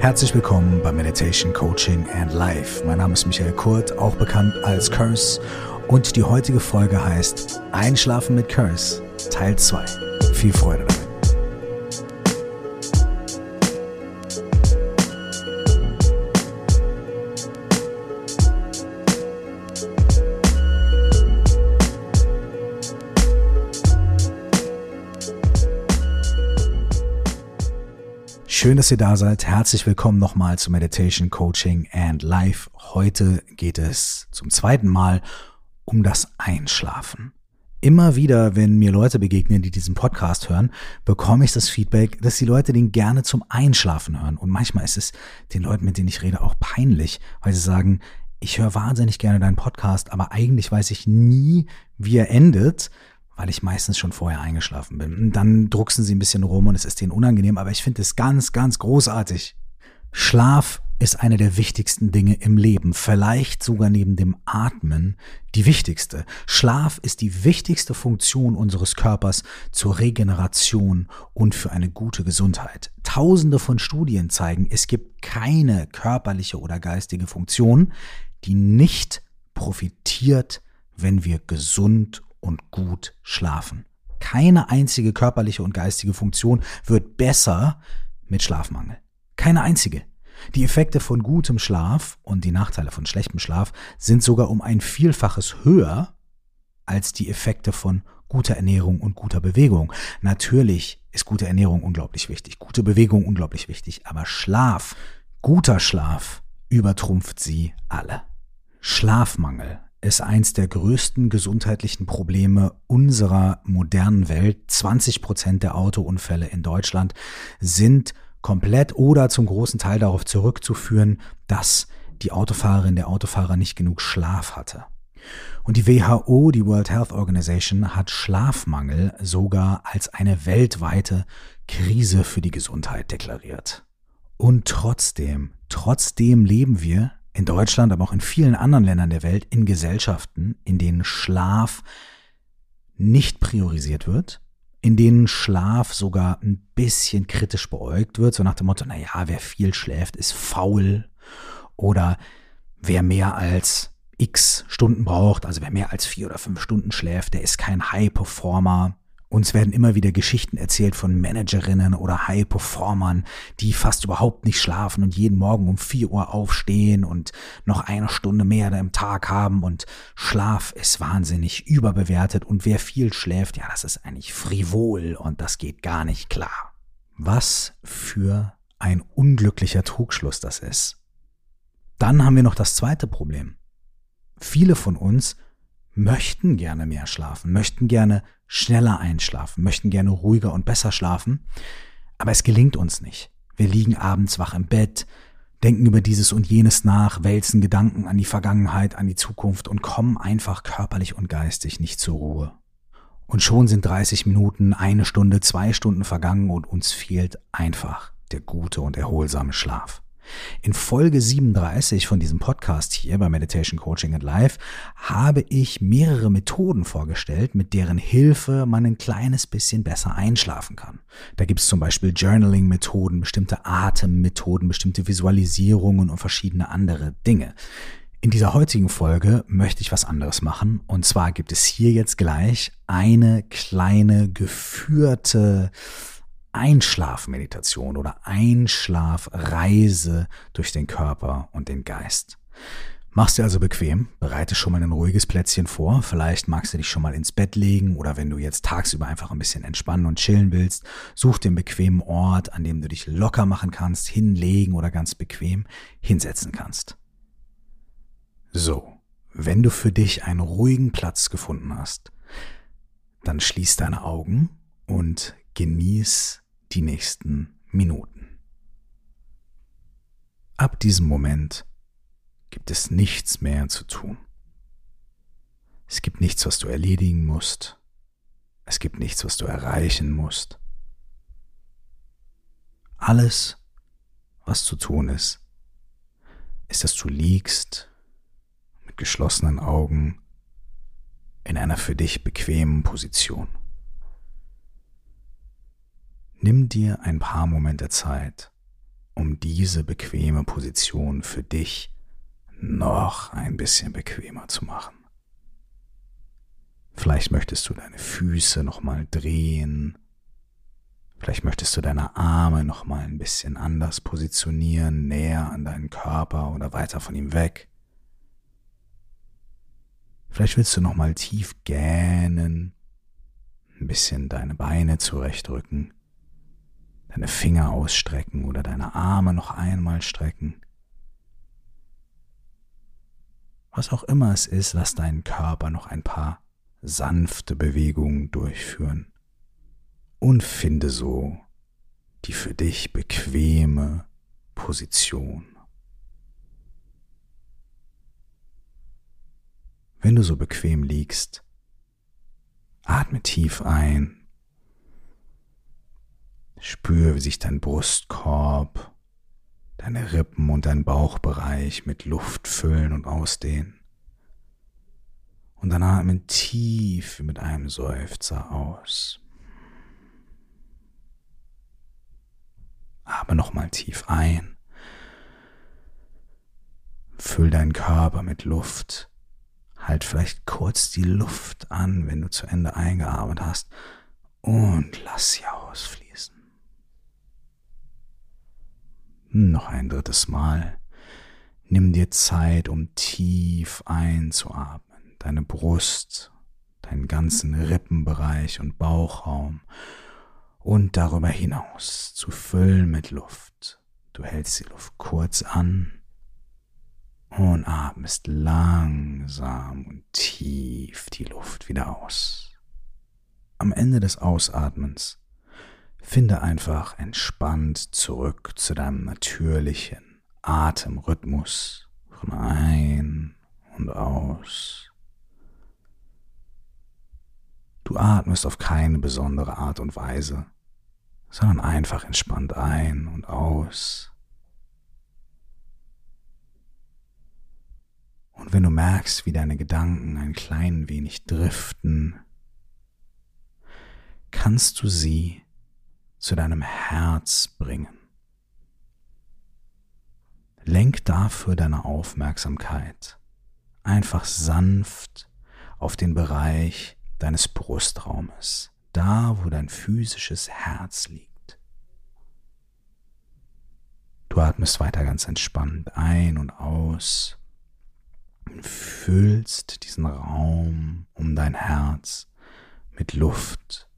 Herzlich willkommen bei Meditation Coaching and Life. Mein Name ist Michael Kurt, auch bekannt als Curse. Und die heutige Folge heißt Einschlafen mit Curse, Teil 2. Viel Freude dabei. Schön, dass ihr da seid. Herzlich willkommen nochmal zu Meditation Coaching and Life. Heute geht es zum zweiten Mal um das Einschlafen. Immer wieder, wenn mir Leute begegnen, die diesen Podcast hören, bekomme ich das Feedback, dass die Leute den gerne zum Einschlafen hören. Und manchmal ist es den Leuten, mit denen ich rede, auch peinlich, weil sie sagen, ich höre wahnsinnig gerne deinen Podcast, aber eigentlich weiß ich nie, wie er endet weil ich meistens schon vorher eingeschlafen bin. Und dann drucksen sie ein bisschen rum und es ist denen unangenehm, aber ich finde es ganz, ganz großartig. Schlaf ist eine der wichtigsten Dinge im Leben, vielleicht sogar neben dem Atmen die wichtigste. Schlaf ist die wichtigste Funktion unseres Körpers zur Regeneration und für eine gute Gesundheit. Tausende von Studien zeigen, es gibt keine körperliche oder geistige Funktion, die nicht profitiert, wenn wir gesund und gut schlafen. Keine einzige körperliche und geistige Funktion wird besser mit Schlafmangel. Keine einzige. Die Effekte von gutem Schlaf und die Nachteile von schlechtem Schlaf sind sogar um ein Vielfaches höher als die Effekte von guter Ernährung und guter Bewegung. Natürlich ist gute Ernährung unglaublich wichtig, gute Bewegung unglaublich wichtig, aber Schlaf, guter Schlaf übertrumpft sie alle. Schlafmangel ist eins der größten gesundheitlichen Probleme unserer modernen Welt. 20 Prozent der Autounfälle in Deutschland sind komplett oder zum großen Teil darauf zurückzuführen, dass die Autofahrerin, der Autofahrer nicht genug Schlaf hatte. Und die WHO, die World Health Organization, hat Schlafmangel sogar als eine weltweite Krise für die Gesundheit deklariert. Und trotzdem, trotzdem leben wir in Deutschland, aber auch in vielen anderen Ländern der Welt in Gesellschaften, in denen Schlaf nicht priorisiert wird, in denen Schlaf sogar ein bisschen kritisch beäugt wird, so nach dem Motto, na ja, wer viel schläft, ist faul oder wer mehr als x Stunden braucht, also wer mehr als vier oder fünf Stunden schläft, der ist kein High-Performer. Uns werden immer wieder Geschichten erzählt von Managerinnen oder High-Performern, die fast überhaupt nicht schlafen und jeden Morgen um vier Uhr aufstehen und noch eine Stunde mehr im Tag haben und Schlaf ist wahnsinnig überbewertet und wer viel schläft, ja, das ist eigentlich frivol und das geht gar nicht klar. Was für ein unglücklicher Trugschluss das ist. Dann haben wir noch das zweite Problem. Viele von uns möchten gerne mehr schlafen, möchten gerne schneller einschlafen, möchten gerne ruhiger und besser schlafen, aber es gelingt uns nicht. Wir liegen abends wach im Bett, denken über dieses und jenes nach, wälzen Gedanken an die Vergangenheit, an die Zukunft und kommen einfach körperlich und geistig nicht zur Ruhe. Und schon sind 30 Minuten, eine Stunde, zwei Stunden vergangen und uns fehlt einfach der gute und erholsame Schlaf. In Folge 37 von diesem Podcast hier bei Meditation Coaching and Life habe ich mehrere Methoden vorgestellt, mit deren Hilfe man ein kleines bisschen besser einschlafen kann. Da gibt es zum Beispiel Journaling-Methoden, bestimmte Atemmethoden, bestimmte Visualisierungen und verschiedene andere Dinge. In dieser heutigen Folge möchte ich was anderes machen. Und zwar gibt es hier jetzt gleich eine kleine geführte Einschlafmeditation oder Einschlafreise durch den Körper und den Geist. Machst dir also bequem, bereite schon mal ein ruhiges Plätzchen vor. Vielleicht magst du dich schon mal ins Bett legen oder wenn du jetzt tagsüber einfach ein bisschen entspannen und chillen willst, such den bequemen Ort, an dem du dich locker machen kannst, hinlegen oder ganz bequem hinsetzen kannst. So, wenn du für dich einen ruhigen Platz gefunden hast, dann schließ deine Augen und genieß die nächsten Minuten. Ab diesem Moment gibt es nichts mehr zu tun. Es gibt nichts, was du erledigen musst. Es gibt nichts, was du erreichen musst. Alles, was zu tun ist, ist, dass du liegst mit geschlossenen Augen in einer für dich bequemen Position. Nimm dir ein paar Momente Zeit, um diese bequeme Position für dich noch ein bisschen bequemer zu machen. Vielleicht möchtest du deine Füße nochmal drehen. Vielleicht möchtest du deine Arme nochmal ein bisschen anders positionieren, näher an deinen Körper oder weiter von ihm weg. Vielleicht willst du nochmal tief gähnen, ein bisschen deine Beine zurechtrücken, deine Finger ausstrecken oder deine Arme noch einmal strecken. Was auch immer es ist, lass deinen Körper noch ein paar sanfte Bewegungen durchführen und finde so die für dich bequeme Position. Wenn du so bequem liegst, atme tief ein, spüre, wie sich dein Brustkorb, deine Rippen und dein Bauchbereich mit Luft füllen und ausdehnen. Und dann atme tief mit einem Seufzer aus. Atme nochmal tief ein. Füll deinen Körper mit Luft. Halt vielleicht kurz die Luft an, wenn du zu Ende eingeatmet hast. Und lass sie ausfließen. Noch ein drittes Mal. Nimm dir Zeit, um tief einzuatmen deine Brust, deinen ganzen Rippenbereich und Bauchraum und darüber hinaus zu füllen mit Luft. Du hältst die Luft kurz an und atmest langsam und tief die Luft wieder aus. Am Ende des Ausatmens finde einfach entspannt zurück zu deinem natürlichen Atemrhythmus von ein und aus. Du atmest auf keine besondere Art und Weise, sondern einfach entspannt ein und aus. Und wenn du merkst, wie deine Gedanken ein klein wenig driften, kannst du sie zu deinem Herz bringen. Lenk dafür deine Aufmerksamkeit einfach sanft auf den Bereich deines Brustraumes, da wo dein physisches Herz liegt. Du atmest weiter ganz entspannt ein und aus und füllst diesen Raum um dein Herz mit Luft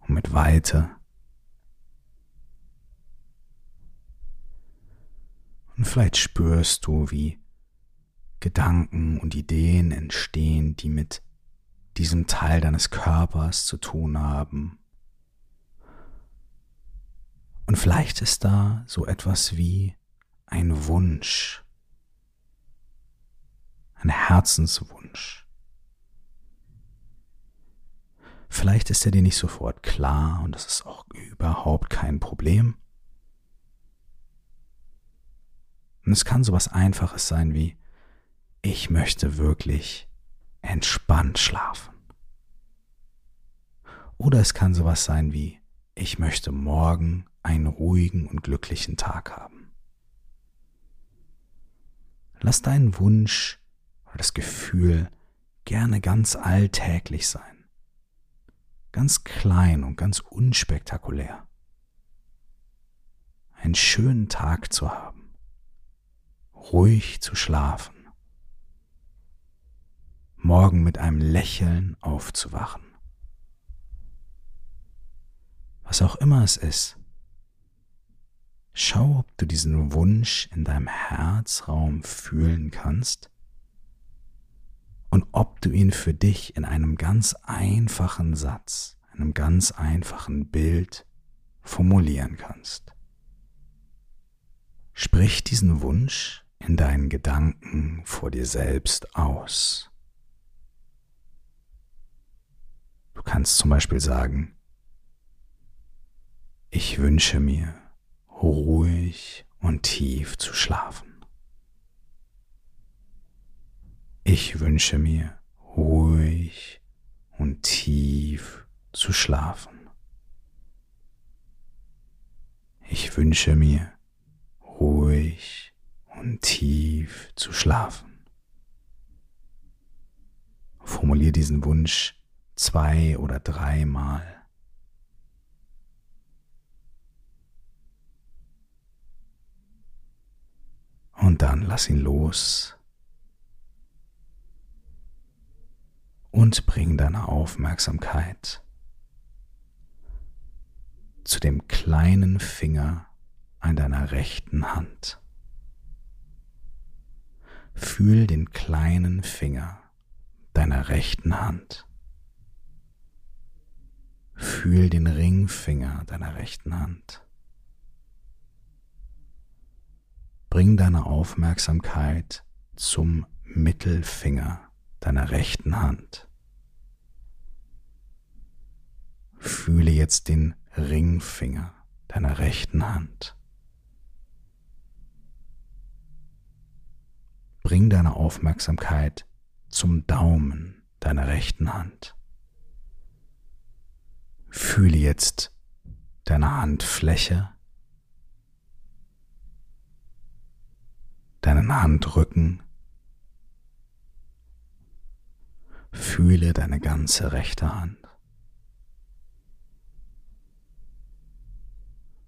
und mit Weite. Und vielleicht spürst du, wie Gedanken und Ideen entstehen, die mit diesem Teil deines Körpers zu tun haben. Und vielleicht ist da so etwas wie ein Wunsch, ein Herzenswunsch. Vielleicht ist er dir nicht sofort klar und das ist auch überhaupt kein Problem. Und es kann so was Einfaches sein wie, ich möchte wirklich entspannt schlafen. Oder es kann sowas sein wie, ich möchte morgen einen ruhigen und glücklichen Tag haben. Lass deinen Wunsch oder das Gefühl gerne ganz alltäglich sein, ganz klein und ganz unspektakulär. Einen schönen Tag zu haben, ruhig zu schlafen morgen mit einem Lächeln aufzuwachen. Was auch immer es ist, schau, ob du diesen Wunsch in deinem Herzraum fühlen kannst und ob du ihn für dich in einem ganz einfachen Satz, einem ganz einfachen Bild formulieren kannst. Sprich diesen Wunsch in deinen Gedanken vor dir selbst aus. Du kannst zum Beispiel sagen, ich wünsche mir ruhig und tief zu schlafen. Ich wünsche mir ruhig und tief zu schlafen. Ich wünsche mir ruhig und tief zu schlafen. Formulier diesen Wunsch zwei oder dreimal. Und dann lass ihn los und bring deine Aufmerksamkeit zu dem kleinen Finger an deiner rechten Hand. Fühl den kleinen Finger deiner rechten Hand. Fühl den Ringfinger deiner rechten Hand. Bring deine Aufmerksamkeit zum Mittelfinger deiner rechten Hand. Fühle jetzt den Ringfinger deiner rechten Hand. Bring deine Aufmerksamkeit zum Daumen deiner rechten Hand. Fühle jetzt deine Handfläche, deinen Handrücken, fühle deine ganze rechte Hand.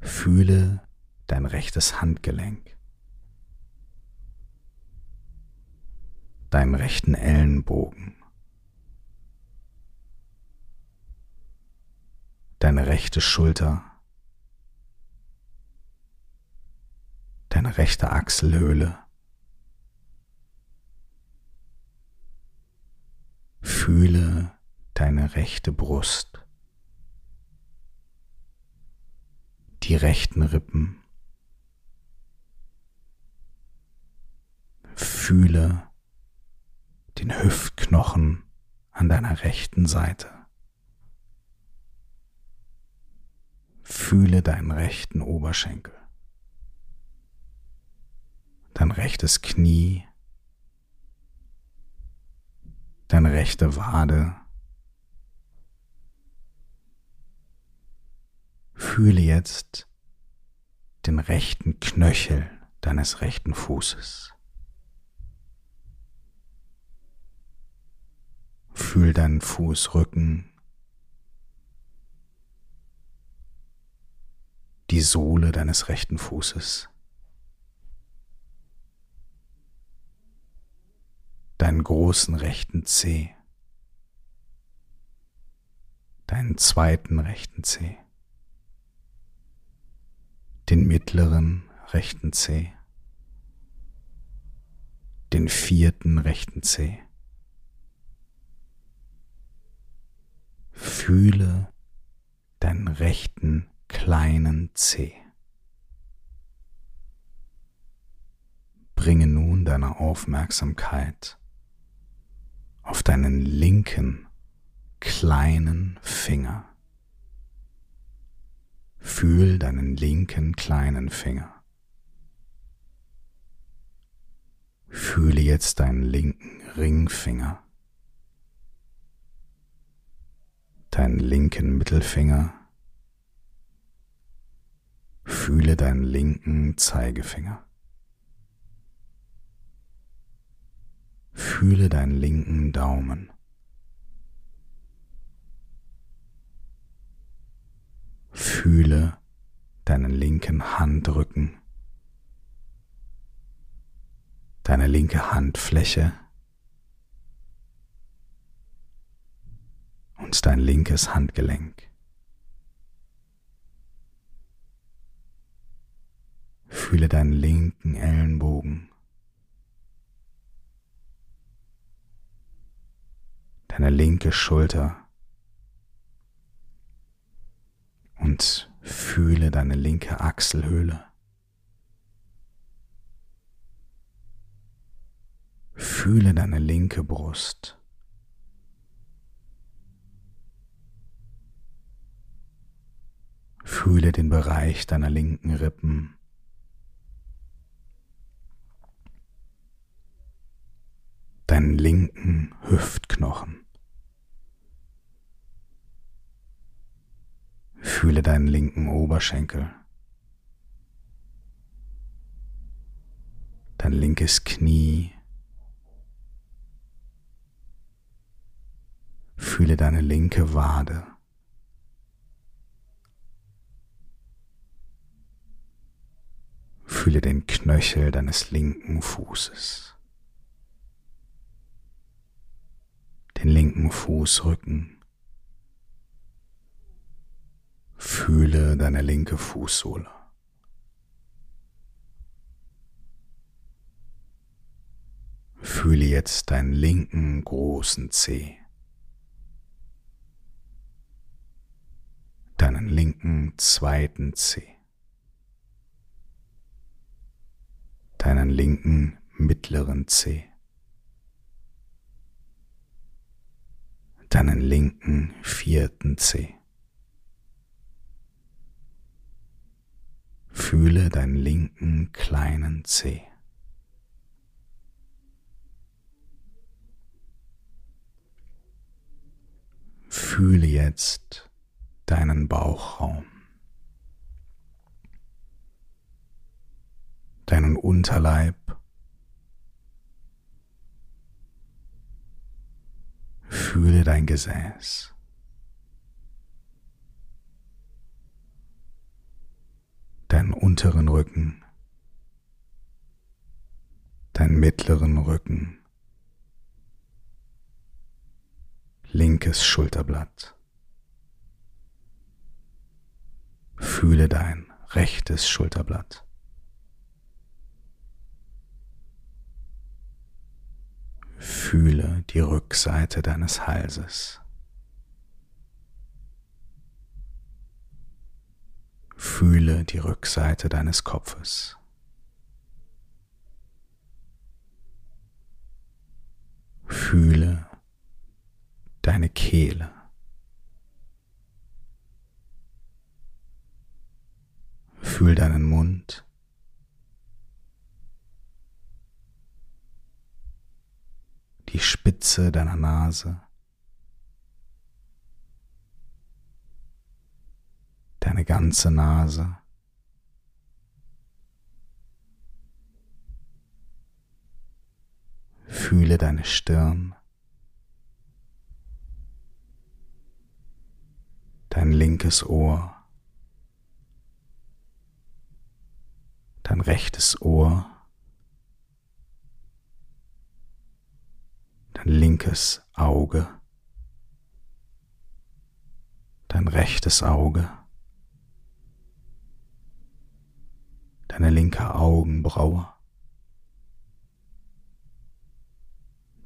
Fühle dein rechtes Handgelenk, deinen rechten Ellenbogen, deine rechte Schulter, deine rechte Achselhöhle. Fühle deine rechte Brust, die rechten Rippen. Fühle den Hüftknochen an deiner rechten Seite. Fühle deinen rechten Oberschenkel, dein rechtes Knie, deine rechte Wade. Fühle jetzt den rechten Knöchel deines rechten Fußes. Fühl deinen Fußrücken die Sohle deines rechten Fußes, deinen großen rechten Zeh, deinen zweiten rechten Zeh, den mittleren rechten Zeh, den vierten rechten Zeh. Fühle deinen rechten kleinen Zeh. Bringe nun deine Aufmerksamkeit auf deinen linken kleinen Finger. Fühl deinen linken kleinen Finger. Fühle jetzt deinen linken Ringfinger, deinen linken Mittelfinger Fühle deinen linken Zeigefinger. Fühle deinen linken Daumen. Fühle deinen linken Handrücken, deine linke Handfläche und dein linkes Handgelenk. Fühle deinen linken Ellenbogen, deine linke Schulter und fühle deine linke Achselhöhle. Fühle deine linke Brust. Fühle den Bereich deiner linken Rippen. deinen linken Hüftknochen. Fühle deinen linken Oberschenkel. dein linkes Knie. Fühle deine linke Wade. Fühle den Knöchel deines linken Fußes. Den linken Fußrücken. Fühle deine linke Fußsohle. Fühle jetzt deinen linken großen Zeh. Deinen linken zweiten Zeh. Deinen linken mittleren Zeh. Deinen linken vierten Zeh. Fühle deinen linken kleinen Zeh. Fühle jetzt deinen Bauchraum, deinen Unterleib, fühle dein Gesäß. Deinen unteren Rücken, deinen mittleren Rücken, linkes Schulterblatt. Fühle dein rechtes Schulterblatt. Fühle die Rückseite deines Halses. Fühle die Rückseite deines Kopfes. Fühle deine Kehle. Fühl deinen Mund. Die Spitze deiner Nase. Deine ganze Nase. Fühle deine Stirn. dein linkes Ohr, dein rechtes Ohr, linkes Auge, dein rechtes Auge, deine linke Augenbraue,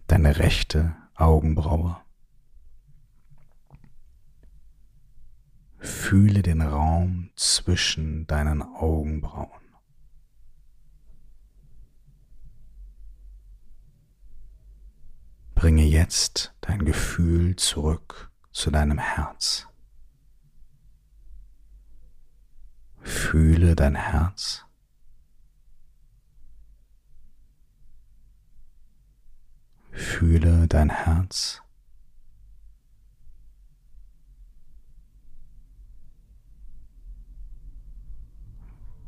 deine rechte Augenbraue. Fühle den Raum zwischen deinen Augenbrauen. Bringe jetzt dein Gefühl zurück zu deinem Herz. Fühle dein Herz. Fühle dein Herz.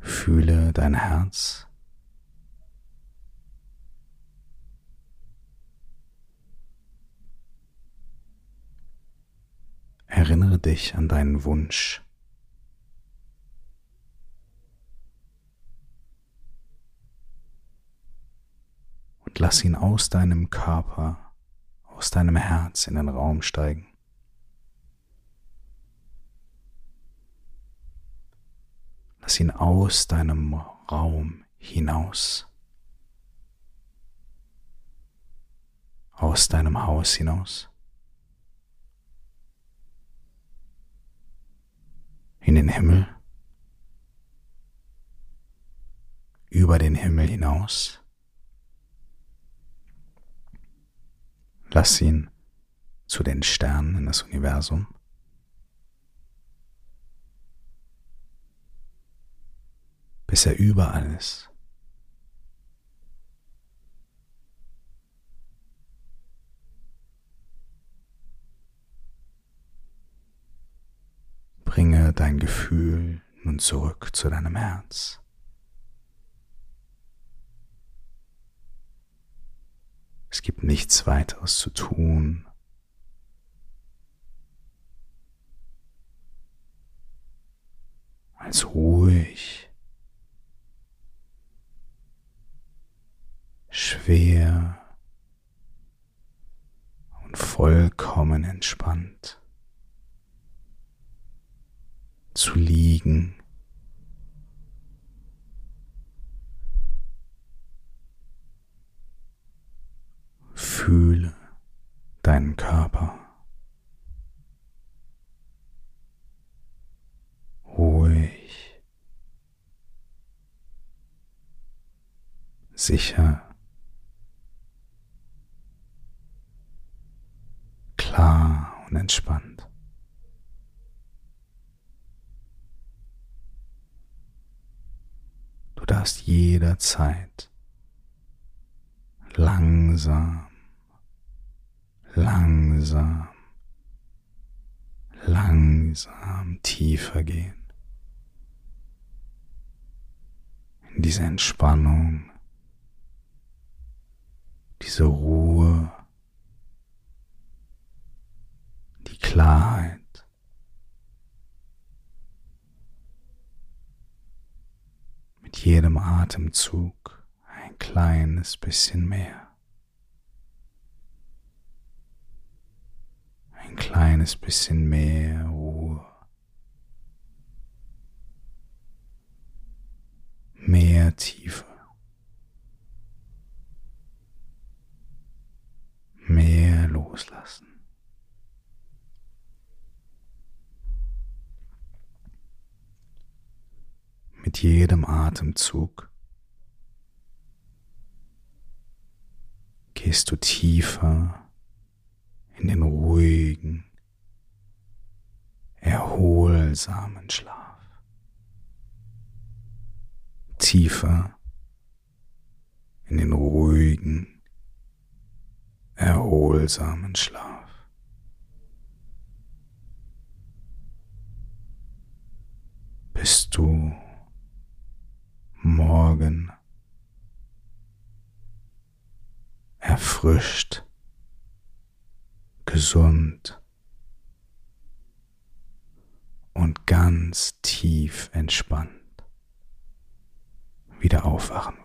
Fühle dein Herz. Erinnere dich an deinen Wunsch. Und lass ihn aus deinem Körper, aus deinem Herz in den Raum steigen. Lass ihn aus deinem Raum hinaus. Aus deinem Haus hinaus. In den Himmel. Über den Himmel hinaus. Lass ihn zu den Sternen in das Universum. bis er überall ist. Bringe dein Gefühl nun zurück zu deinem Herz. Es gibt nichts weiteres zu tun. als ruhig, schwer und vollkommen entspannt zu liegen. Fühle deinen Körper. Ruhig. Sicher. Klar und entspannt. Darfst jederzeit langsam, langsam, langsam tiefer gehen. In diese Entspannung, diese Ruhe, die Klarheit. Mit jedem Atemzug ein kleines bisschen mehr. Ein kleines bisschen mehr Ruhe. Mehr Tiefe. Mehr loslassen. Mit jedem Atemzug gehst du tiefer in den ruhigen, erholsamen Schlaf. Tiefer in den ruhigen, erholsamen Schlaf. Bist du morgen erfrischt, gesund. Und ganz tief entspannt. Wieder aufwachen.